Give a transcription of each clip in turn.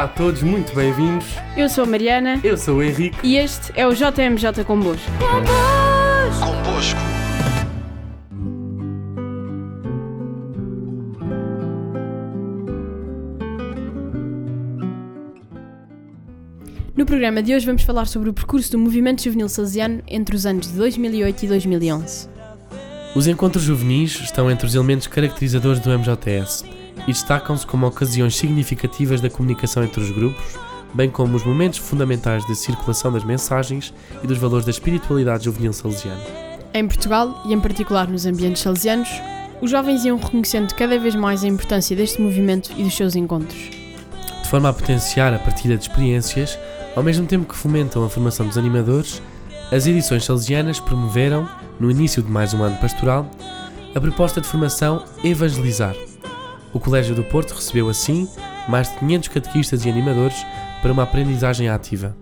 Olá a todos, muito bem-vindos. Eu sou a Mariana Eu sou o Henrique. e este é o JMJ Convosco. Convosco. No programa de hoje vamos falar sobre o percurso do movimento juvenil salesiano entre os anos de 2008 e 2011. Os encontros juvenis estão entre os elementos caracterizadores do MJS e destacam-se como ocasiões significativas da comunicação entre os grupos, bem como os momentos fundamentais da circulação das mensagens e dos valores da espiritualidade juvenil salesiana. Em Portugal, e em particular nos ambientes salesianos, os jovens iam reconhecendo cada vez mais a importância deste movimento e dos seus encontros. De forma a potenciar a partilha de experiências, ao mesmo tempo que fomentam a formação dos animadores, as edições salesianas promoveram, no início de mais um ano pastoral, a proposta de formação Evangelizar. O Colégio do Porto recebeu assim mais de 500 catequistas e animadores para uma aprendizagem ativa.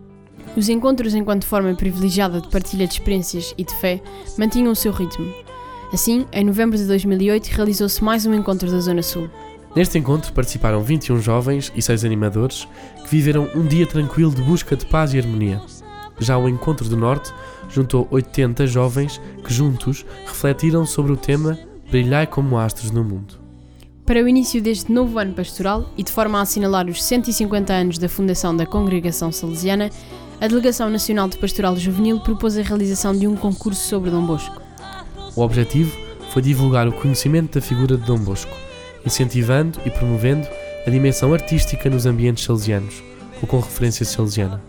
Os encontros, enquanto forma privilegiada de partilha de experiências e de fé, mantinham o seu ritmo. Assim, em novembro de 2008, realizou-se mais um encontro da Zona Sul. Neste encontro participaram 21 jovens e 6 animadores que viveram um dia tranquilo de busca de paz e harmonia. Já o Encontro do Norte juntou 80 jovens que juntos refletiram sobre o tema Brilhai como astros no mundo. Para o início deste novo ano pastoral e de forma a assinalar os 150 anos da fundação da Congregação Salesiana, a Delegação Nacional de Pastoral Juvenil propôs a realização de um concurso sobre Dom Bosco. O objetivo foi divulgar o conhecimento da figura de Dom Bosco, incentivando e promovendo a dimensão artística nos ambientes salesianos, ou com referência salesiana.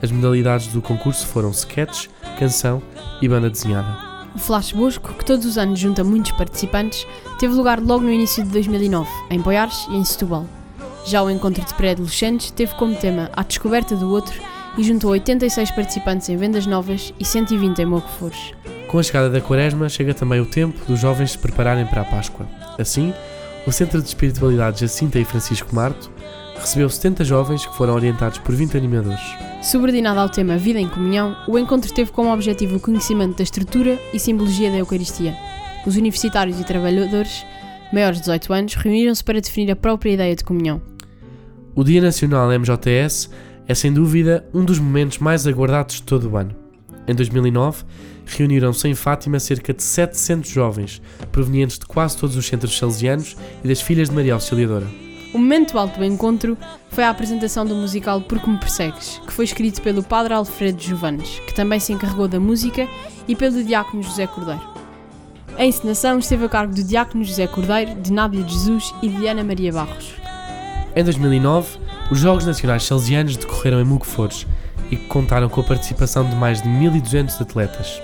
As modalidades do concurso foram sketch, canção e banda desenhada. O Flash Bosco, que todos os anos junta muitos participantes, teve lugar logo no início de 2009, em Poiares e em Setúbal. Já o encontro de pré-adolescentes teve como tema a descoberta do outro e juntou 86 participantes em vendas novas e 120 em Mocofores. Com a chegada da Quaresma, chega também o tempo dos jovens se prepararem para a Páscoa. Assim, o Centro de Espiritualidade Jacinta e Francisco Marto recebeu 70 jovens que foram orientados por 20 animadores. Subordinado ao tema Vida em Comunhão, o encontro teve como objetivo o conhecimento da estrutura e simbologia da Eucaristia. Os universitários e trabalhadores, maiores de 18 anos, reuniram-se para definir a própria ideia de comunhão. O Dia Nacional MJS é sem dúvida um dos momentos mais aguardados de todo o ano. Em 2009, reuniram-se em Fátima cerca de 700 jovens, provenientes de quase todos os centros salesianos e das filhas de Maria Auxiliadora. O momento alto do encontro foi a apresentação do musical Porque Me Persegues, que foi escrito pelo Padre Alfredo Jovanes, que também se encarregou da música, e pelo Diácono José Cordeiro. A encenação esteve a cargo do Diácono José Cordeiro, de Nádia Jesus e de Ana Maria Barros. Em 2009, os Jogos Nacionais Salesianos decorreram em Mugfores e contaram com a participação de mais de 1.200 atletas.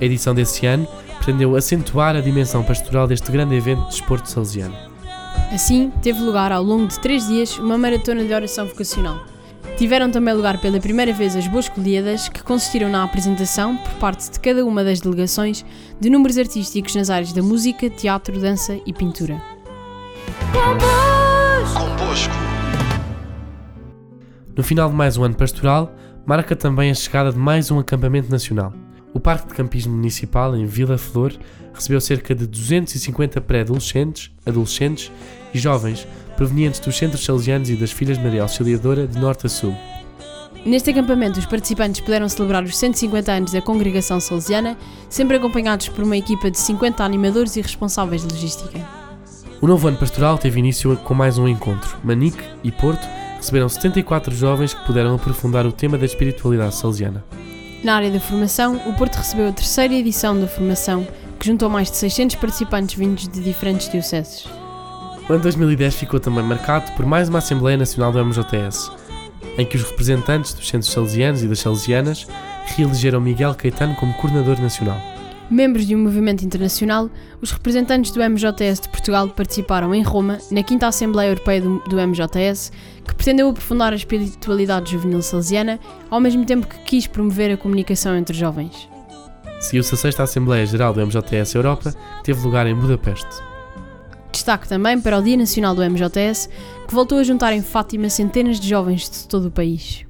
A edição desse ano pretendeu acentuar a dimensão pastoral deste grande evento de desporto salesiano. Assim, teve lugar ao longo de três dias uma maratona de oração vocacional. Tiveram também lugar pela primeira vez as Boscolíadas, que consistiram na apresentação, por parte de cada uma das delegações, de números artísticos nas áreas da música, teatro, dança e pintura. Convosco. No final de mais um ano pastoral, marca também a chegada de mais um acampamento nacional. O Parque de Campismo Municipal, em Vila Flor, recebeu cerca de 250 pré-adolescentes, adolescentes e jovens provenientes dos centros salesianos e das Filhas Maria Auxiliadora de norte a sul. Neste acampamento, os participantes puderam celebrar os 150 anos da Congregação Salesiana, sempre acompanhados por uma equipa de 50 animadores e responsáveis de logística. O novo ano pastoral teve início com mais um encontro. Manique e Porto receberam 74 jovens que puderam aprofundar o tema da espiritualidade salesiana. Na área da formação, o Porto recebeu a terceira edição da formação, que juntou mais de 600 participantes vindos de diferentes dioceses. O ano 2010 ficou também marcado por mais uma Assembleia Nacional do MJS, em que os representantes dos centros salesianos e das salesianas reelegeram Miguel Caetano como coordenador nacional. Membros de um movimento internacional, os representantes do MJS de Portugal participaram em Roma, na 5 Assembleia Europeia do, do MJS, que pretendeu aprofundar a espiritualidade juvenil salesiana, ao mesmo tempo que quis promover a comunicação entre jovens. Seguiu-se a 6 Assembleia Geral do MJS Europa, que teve lugar em Budapeste. Destaque também para o Dia Nacional do MJS, que voltou a juntar em Fátima centenas de jovens de todo o país.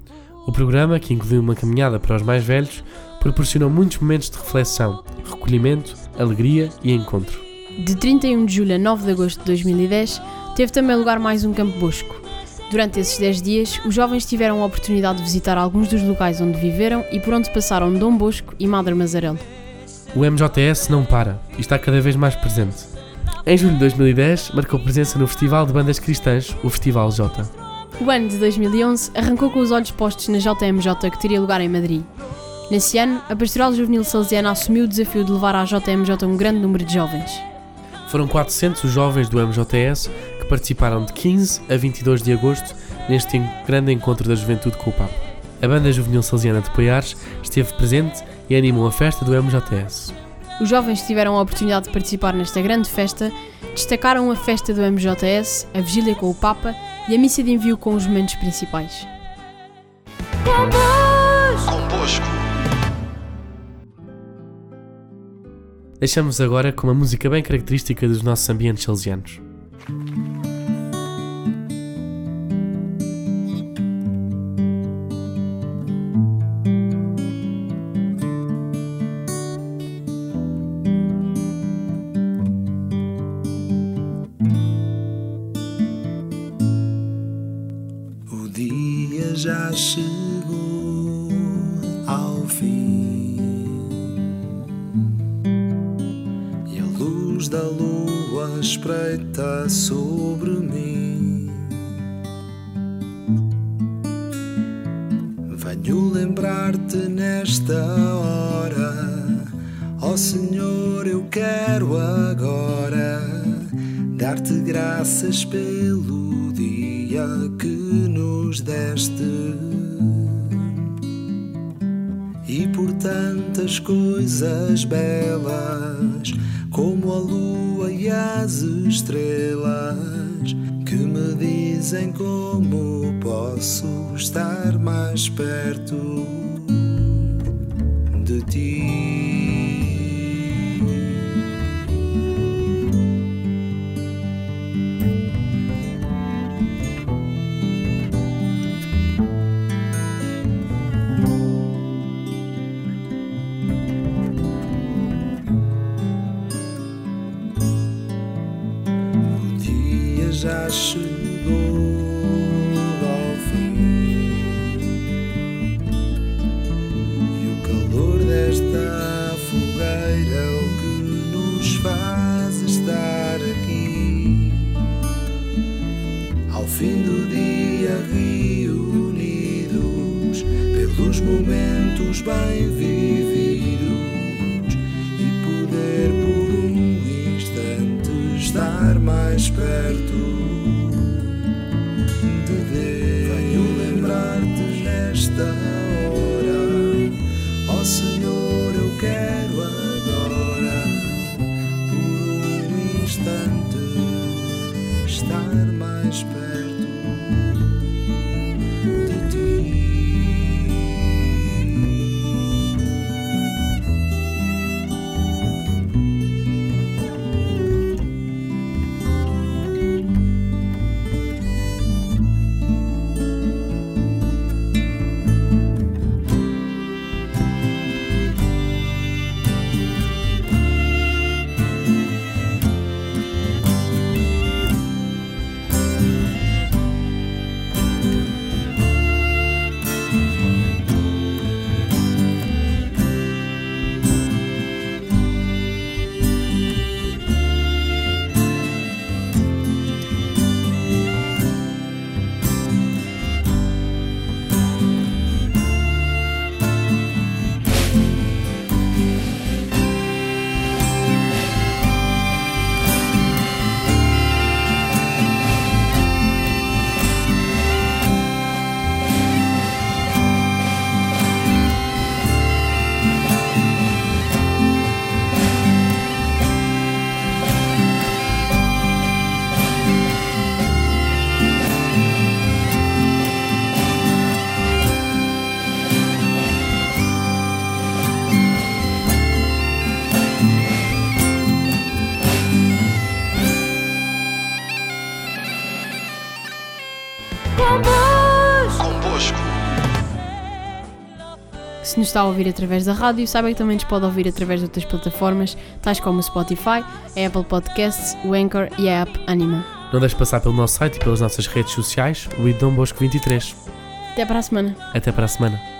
O programa, que incluiu uma caminhada para os mais velhos, proporcionou muitos momentos de reflexão, recolhimento, alegria e encontro. De 31 de julho a 9 de agosto de 2010, teve também lugar mais um Campo Bosco. Durante esses 10 dias, os jovens tiveram a oportunidade de visitar alguns dos locais onde viveram e por onde passaram Dom Bosco e Madre Mazarelo. O MJS não para e está cada vez mais presente. Em julho de 2010, marcou presença no Festival de Bandas Cristãs, o Festival J. O ano de 2011 arrancou com os olhos postos na JMJ que teria lugar em Madrid. Nesse ano, a Pastoral Juvenil Salesiana assumiu o desafio de levar à JMJ um grande número de jovens. Foram 400 os jovens do MJS que participaram de 15 a 22 de agosto neste grande encontro da juventude com o Papa. A banda juvenil salesiana de Poiares esteve presente e animou a festa do MJS. Os jovens que tiveram a oportunidade de participar nesta grande festa destacaram a festa do MJS, a vigília com o Papa e a missa de envio com os momentos principais. Deixamos agora com uma música bem característica dos nossos ambientes salesianos. O dia já chegou ao fim da lua espreita sobre mim. Venho lembrar-te nesta hora, ó Senhor, eu quero agora dar-te graças pelo dia que nos deste tantas coisas belas como a lua e as estrelas que me dizem como posso estar mais perto de ti. Já chegou ao fim e o calor desta fogueira é o que nos faz estar aqui. Ao fim do dia reunidos pelos momentos bem vividos Se nos está a ouvir através da rádio, saiba que também nos pode ouvir através de outras plataformas, tais como o Spotify, a Apple Podcasts, o Anchor e a app Anima. Não deixes passar pelo nosso site e pelas nossas redes sociais, o Dom Bosco 23. Até para a semana. Até para a semana.